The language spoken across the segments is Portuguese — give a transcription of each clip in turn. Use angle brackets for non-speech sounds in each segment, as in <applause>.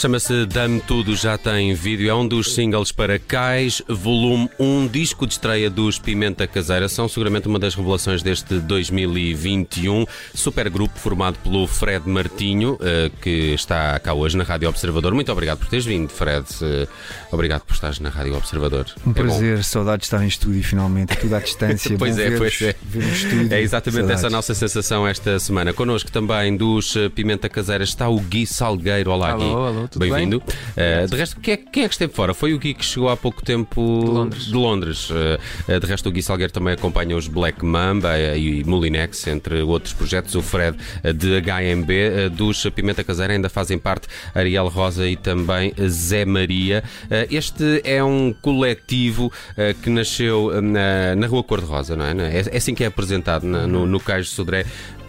Chama-se Dame Tudo, já tem vídeo. É um dos singles para Cais, volume 1, disco de estreia dos Pimenta Caseira. São seguramente uma das revelações deste 2021. Supergrupo formado pelo Fred Martinho, eh, que está cá hoje na Rádio Observador. Muito obrigado por teres vindo, Fred. Eh, obrigado por estares na Rádio Observador. Um é prazer, bom. saudade de estar em estúdio finalmente, tudo à <laughs> distância. pois é, pois é. É exatamente Saudades. essa a nossa sensação esta semana. Connosco também dos eh, Pimenta Caseira está o Gui Salgueiro. Olá, alô, Gui. Alô, Bem-vindo. Uh, de resto, quem é, quem é, que esteve fora? Foi o Gui que chegou há pouco tempo de Londres. De Londres. Uh, de resto, o Gui Salgueiro também acompanha os Black Mamba e Mulinex, entre outros projetos. O Fred de HMB, dos Pimenta Caseira, ainda fazem parte Ariel Rosa e também Zé Maria. Este é um coletivo que nasceu na, na Rua Cor-de-Rosa, não é? é? É assim que é apresentado no, no Cais de Sodré.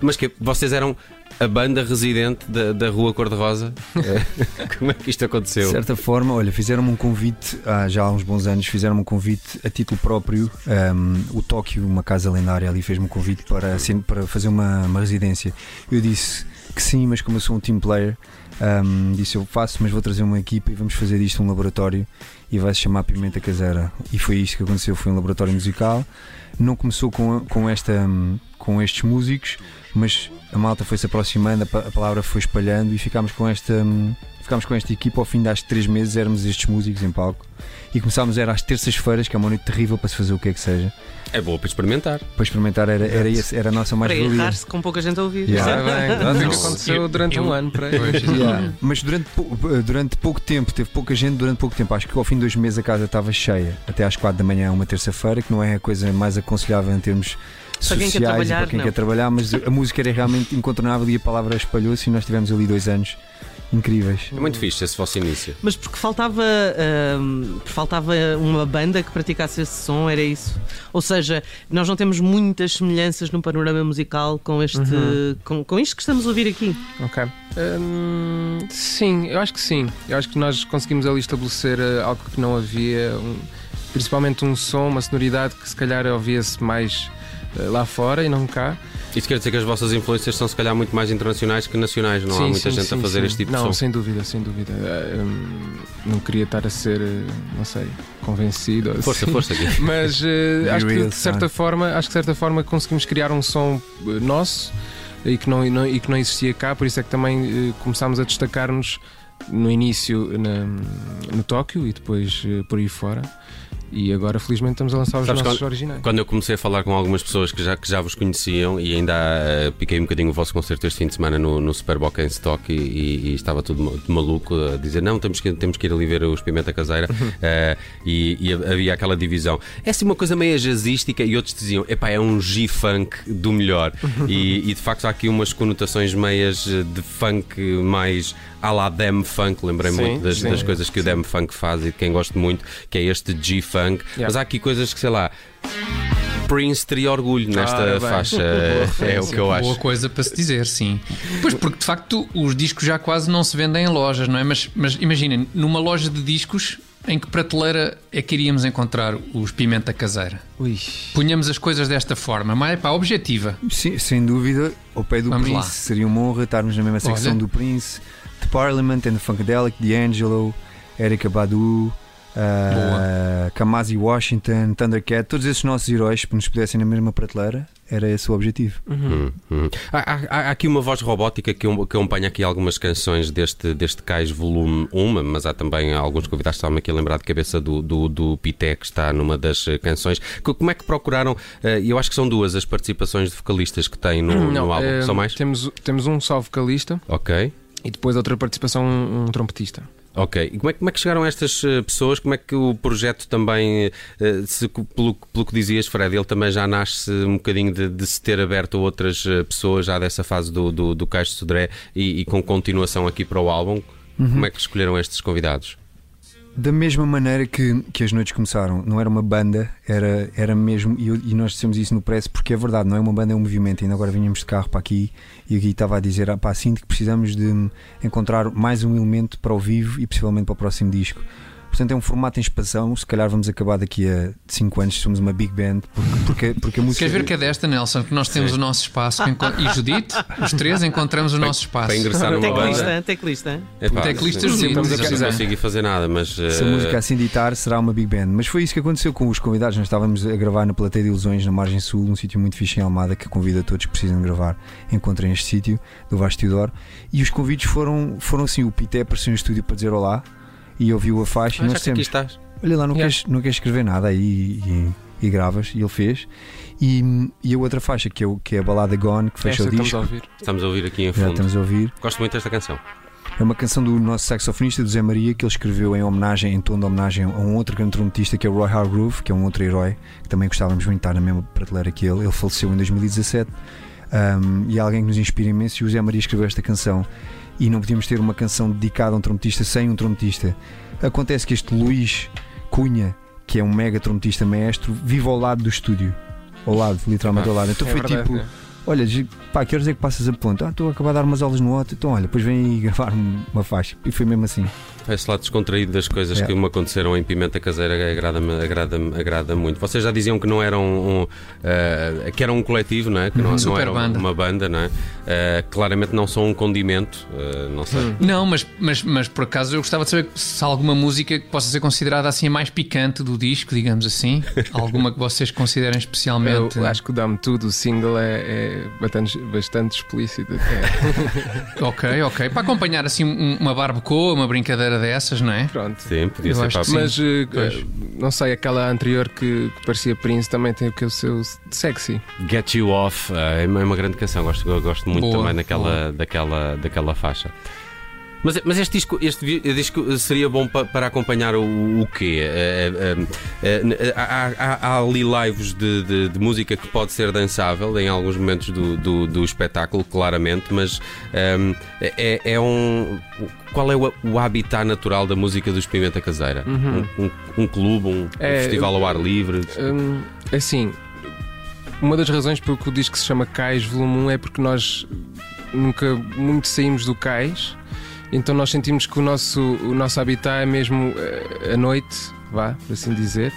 Mas que vocês eram a banda residente da, da Rua Cor-de-Rosa. <laughs> É. <laughs> Como é que isto aconteceu? De certa forma, olha, fizeram-me um convite há já há uns bons anos, fizeram-me um convite a título próprio. Um, o Tóquio, uma casa lendária ali, fez-me um convite para, assim, para fazer uma, uma residência. Eu disse que sim, mas como eu sou um team player, um, disse eu faço, mas vou trazer uma equipa e vamos fazer disto um laboratório e vai se chamar Pimenta Caseira. E foi isto que aconteceu, foi um laboratório musical. Não começou com, com, esta, com estes músicos, mas a malta foi-se aproximando, a palavra foi espalhando e ficámos com esta ficámos com esta equipa ao fim das três meses éramos estes músicos em palco. E começámos era às terças-feiras que é uma noite terrível para se fazer o que é que seja. É boa para experimentar. Para experimentar era, era, esse, era a nossa mais valia. para se com pouca gente a ouvir. Yeah. é bem, aconteceu durante um ano para yeah. mas durante, durante pouco tempo teve pouca gente durante pouco tempo. Acho que ao fim de dois meses a casa estava cheia até às quatro da manhã uma terça-feira que não é a coisa mais aconselhável em termos para quem quer trabalhar, para quem não. quer trabalhar, mas a música era realmente incontornável e a palavra espalhou-se e nós tivemos ali dois anos incríveis. É muito fixe esse vosso início. Mas porque faltava, uh, faltava uma banda que praticasse esse som, era isso? Ou seja, nós não temos muitas semelhanças no panorama musical com este uhum. com, com isto que estamos a ouvir aqui. Ok. Um, sim, eu acho que sim. Eu acho que nós conseguimos ali estabelecer uh, algo que não havia, um, principalmente um som, uma sonoridade que se calhar ouvia-se mais eh, lá fora e não cá. Isso quer dizer que as vossas influências são se calhar muito mais internacionais que nacionais, não sim, há muita sim, gente sim, a fazer este tipo não, de som? Não, sem dúvida, sem dúvida. Eh, hum, não queria estar a ser, eh, não sei, convencido. Força, assim. força aqui. <laughs> Mas uh, acho que de certa forma, acho que de certa forma conseguimos criar um som nosso e que não, não, e que não existia cá, por isso é que também uh, começámos a destacar-nos no início na, no Tóquio e depois uh, por aí fora. E agora, felizmente, estamos a lançar os Sabes nossos quando, originais. Quando eu comecei a falar com algumas pessoas que já, que já vos conheciam e ainda uh, piquei um bocadinho o vosso concerto este fim de semana no, no Superboc em Stock e, e, e, estava tudo maluco a dizer: não, temos que, temos que ir ali ver os Pimenta Caseira. Uh, <laughs> e, e, havia aquela divisão. É assim uma coisa meio jazzística e outros diziam: epá, é um G-Funk do melhor. <laughs> e, e de facto há aqui umas conotações meias de funk mais à la Dem Funk, lembrei sim, muito das, sim, das, coisas que sim. o Dem Funk faz e de quem gosto muito, que é este G-Funk. Yeah. Mas há aqui coisas que, sei lá. Prince teria orgulho nesta ah, faixa, <laughs> é o que eu acho. Boa coisa para se dizer, sim. Pois, porque de facto os discos já quase não se vendem em lojas, não é? Mas, mas imaginem, numa loja de discos em que prateleira é que iríamos encontrar os pimenta caseira? Ui. Punhamos as coisas desta forma, mas para objetiva. Sim, sem dúvida, ao pé do Vamos Prince. lá. Seria uma honra estarmos na mesma secção Olha. do Prince, The Parliament and the Funkadelic, D'Angelo, Erika Badu, uh, Kamasi Washington, Thundercat, todos esses nossos heróis, que nos pudessem na mesma prateleira, era esse o objetivo. Hum, hum. Há, há- há aqui uma voz robótica que, um- que acompanha aqui algumas canções deste, deste Cais Volume 1, mas há também alguns convidados que estavam aqui a lembrar de cabeça do, do, do Pité, que está numa das eh, canções. Co- Como é que procuraram? eh, Eu acho que são duas as participações de vocalistas que têm no, no álbum. eh, São mais? Temos, temos um só vocalista Ok. e depois outra participação, um, um trompetista. Ok, e como é, que- como é que chegaram estas eh, pessoas? Como é que o projeto também, eh, se, pelo, pelo que dizias, Fred, ele também já nasce um bocadinho de, de se ter aberto a outras eh, pessoas já dessa fase do, do, do Caixo de Sodré e, e com continuação aqui para o álbum? Como é que escolheram estes convidados? Da mesma maneira que, que as noites começaram, não era uma banda, era, era mesmo, e, eu- e nós dissemos isso no press, porque é verdade, não é uma banda, é um movimento. Ainda agora vinhamos de carro para aqui e aqui estava a dizer, ah, pá, sinto que precisamos de encontrar mais um elemento para o vivo e possivelmente para o próximo disco. Portanto, é um formato em expansão. Se calhar vamos acabar daqui a 5 anos, somos uma big band, porque, porque, porque a música. Queres ver que é desta, Nelson? Que nós temos Sim. o nosso espaço e Judite, os três encontramos o nosso espaço. Para ingressar numa banda. Teclista, teclista. Epá, não consegui fazer nada, mas. Se a eh, música assim ditar, será uma big band. Mas foi isso que aconteceu com os convidados. Nós estávamos a gravar na Plateia de Ilusões, na Margem Sul, um sítio muito fixe em Almada, que convido a todos que precisam gravar. Encontrem este sítio, do Vasco Teodoro. E os convites foram, foram assim: o Pité apareceu no estúdio para dizer olá e ouviu a faixa. ah, e já nós que dissemos: estás. Olha lá, não, Yeah. queres, não queres escrever nada aí e, e, e gravas. E ele fez. E, e a outra faixa, que é, o, que é a balada Gone, que fecha Esta o estamos disco. a ouvir. Estamos a ouvir aqui em Já fundo. estamos a ouvir. Gosto muito desta canção. É uma canção do nosso saxofonista do Zé Maria que ele escreveu em homenagem, em tom de homenagem a um outro grande trompetista que é o Roy Hargrove, que é um outro herói que também gostávamos muito de estar na mesma prateleira que ele. Ele faleceu em 2017 um, e é alguém que nos inspira imenso. E o Zé Maria escreveu esta canção e não podíamos ter uma canção dedicada a um trompetista sem um trompetista. Acontece que este Luís Cunha, que é um mega trompetista maestro, vive ao lado do estúdio. Ao lado, literalmente Ah, ao lado. Então É foi verdade, tipo. é. Olha, pá, que horas é que passas a ponto? Ah, estou a acabar de dar umas aulas no outro. Então, olha, depois vem aí gravar um- uma faixa. E foi mesmo assim. Esse lado descontraído das coisas É. que me aconteceram em Pimenta Caseira agrada-me agrada agrada muito. Vocês já diziam que não eram um, eh, que eram um coletivo, não é? Que não, não Super era banda. uma banda, não é? Eh, claramente não são um condimento, eh, não sei. Não, mas, mas, mas por acaso eu gostava de saber se há alguma música que possa ser considerada assim a mais picante do disco, digamos assim. <laughs> alguma que vocês considerem especialmente. Eu acho que o Dá-me Tudo, o single, é, é bastante, bastante explícito. até. <laughs> Ok, ok. Para acompanhar assim um- uma barbacoa, uma brincadeira dessas, não é? Pronto. Sim, podia Eu ser acho para que sim. Mas eh, Pois. eh, não sei, aquela anterior que, que parecia Prince também tem o que o seu sexy. Get You Off eh, é uma- é uma grande canção, gosto, eu gosto muito Boa, também daquela, daquela, daquela faixa. Mas, mas este, disco, este disco seria bom pa- para acompanhar o, o quê? Eh, eh, eh, há, há- há ali lives de, de- de música que pode ser dançável em alguns momentos do, do, do espetáculo, claramente, mas ehm, é, é um. Qual é o, o habitat natural da música do Pimenta Caseira? Um, um- um clube, um, um É, festival ao ar livre? Hum, assim, uma das razões por que o disco se chama Cais Volume 1 é porque nós nunca muito saímos do cais, então nós sentimos que o nosso, o nosso habitat é mesmo eh, a noite, vá, por assim dizer.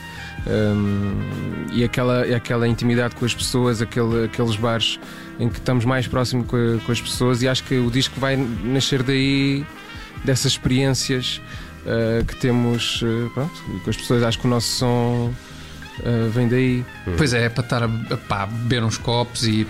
Hum, e aquela, aquela intimidade com as pessoas, aquele, aqueles bares em que estamos mais próximo com, com as pessoas, e acho que o disco vai nascer daí, dessas experiências eh, que temos eh, pronto, com as pessoas. Acho que o nosso som eh, vem daí. Pois é, é para estar a, a, pá, beber uns copos e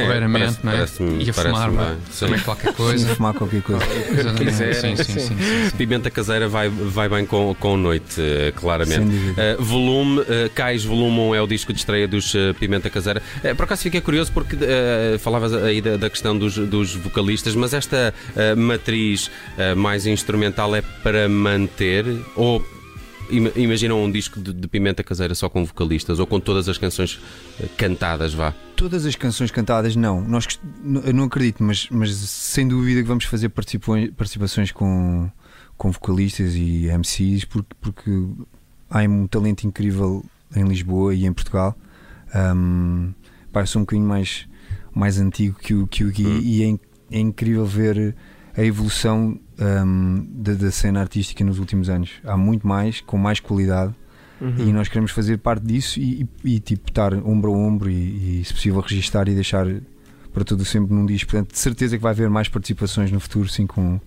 É, parece- não é? parece-me- e a fumar também qualquer Sim, coisa. fumar qualquer coisa. Exatamente. quiserem, sim, sim, sim. sim, sim, sim. Pimenta caseira vai, vai bem com, com noite, eh, claramente. Uh, volume, uh, Cais Volume 1 é o disco de estreia dos uh, Pimenta Caseira. Uh, por acaso fiquei curioso porque uh, falavas aí da, da questão dos, dos vocalistas, mas esta uh, matriz uh, mais instrumental é para manter ou imaginam um disco de, de Pimenta Caseira só com vocalistas ou com todas as canções uh, cantadas, vá? Todas as canções cantadas, não. Nós, eu não acredito, mas, mas sem dúvida que vamos fazer participações com, com vocalistas e MCs, porque, porque há um talento incrível em Lisboa e em Portugal. Um, sou um bocadinho mais, mais antigo que o, que o Gui Hum. e é, é incrível ver a evolução um, da, da, cena artística nos últimos anos. Há muito mais, com mais qualidade. Uhum. E nós queremos fazer parte disso e, e, e tipo estar ombro a ombro e, e, se possível, registar e deixar para todo sempre num disco. Portanto, de certeza que vai haver mais participações no futuro, sim, com,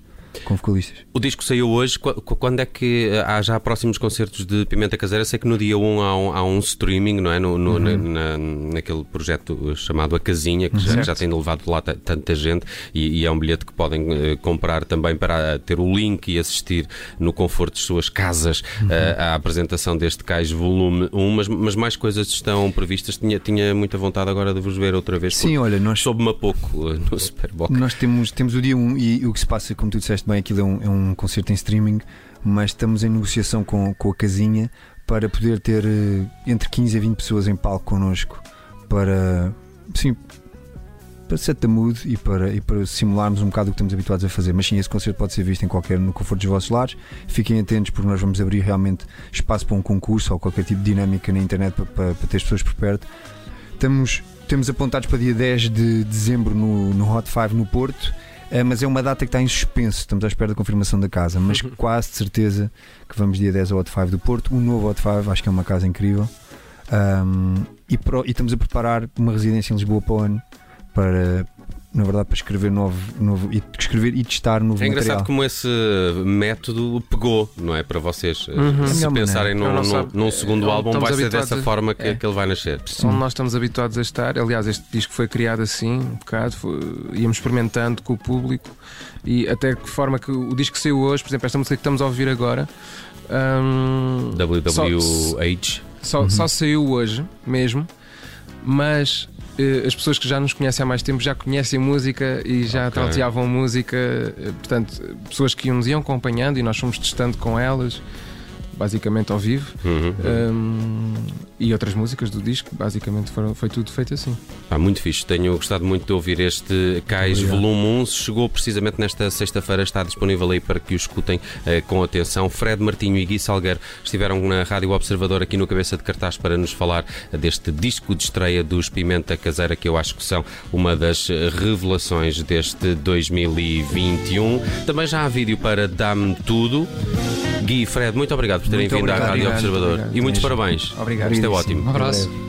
com vocalistas. O disco saiu hoje. Quando é que eh, há já próximos concertos de Pimenta Caseira? Sei que no dia 1 há um, há um streaming, não é? No, no, uhum. na, na, naquele projeto chamado A Casinha, que uhum. já, já, tem levado lá tanta gente e, e, é um bilhete que podem uh, comprar também para ter o link e assistir no conforto de suas casas uhum. uh, à apresentação deste Cais Volume 1. Mas, mas mais coisas estão previstas. Tinha, tinha muita vontade agora de vos ver outra vez. Sim, olha, nós. Soube-me a pouco uh, no Superbox. Nós temos, temos o dia 1 e o que se passa, como tu disseste disseste bem, aquilo é um, é um concerto em streaming, mas estamos em negociação com, com a casinha para poder ter uh, entre 15 a 20 pessoas em palco connosco para, sim, para set the mood e para, e para simularmos um bocado o que estamos habituados a fazer. Mas sim, esse concerto pode ser visto em qualquer, no conforto dos vossos lares. Fiquem atentos porque nós vamos abrir realmente espaço para um concurso ou qualquer tipo de dinâmica na internet para, para, para ter as pessoas por perto. Estamos, temos apontados para dia 10 de dezembro no, no Hot 5 no Porto mas é uma data que está em suspenso, estamos à espera da confirmação da casa, mas uhum. quase de certeza que vamos dia 10 ao Hot 5 do Porto, um novo Hot 5, acho que é uma casa incrível. Um, e, pro, e, estamos a preparar uma residência em Lisboa para o ano para, na verdade, para escrever novo, novo e escrever e testar novo É engraçado material. como esse método pegou, não é? Para vocês. Uhum. Se é pensarem num, num, num, segundo é, álbum, vai ser dessa a... forma que, é. que, ele vai nascer. Onde nós estamos habituados a estar. Aliás, este disco foi criado assim, um bocado, foi, íamos experimentando com o público e até que forma que o disco saiu hoje, por exemplo, esta música que estamos a ouvir agora. Um, WWH. Só, uhum. só saiu hoje mesmo, mas as pessoas que já nos conhecem há mais tempo já conhecem música e já okay. trauteavam música, eh, portanto, pessoas que nos iam acompanhando e nós fomos testando com elas basicamente ao vivo. Uhum. Um, e outras músicas do disco, basicamente foram, foi tudo feito assim. Ah, muito fixe, tenho gostado muito de ouvir este Cais Volume 1. Chegou precisamente nesta sexta-feira, está disponível aí para que o escutem uh, com atenção. Fred Martinho e Gui Salgueiro estiveram na Rádio Observador aqui no Cabeça de Cartaz para nos falar deste disco de estreia dos Pimenta Caseira, que eu acho que são uma das revelações deste 2021. Também já há vídeo para Dá-me Tudo. Gui e Fred, muito obrigado por terem muito vindo obrigado, à Rádio obrigado, Observador. Obrigado, e muitos parabéns. Obrigado. Ótimo. Um abraço.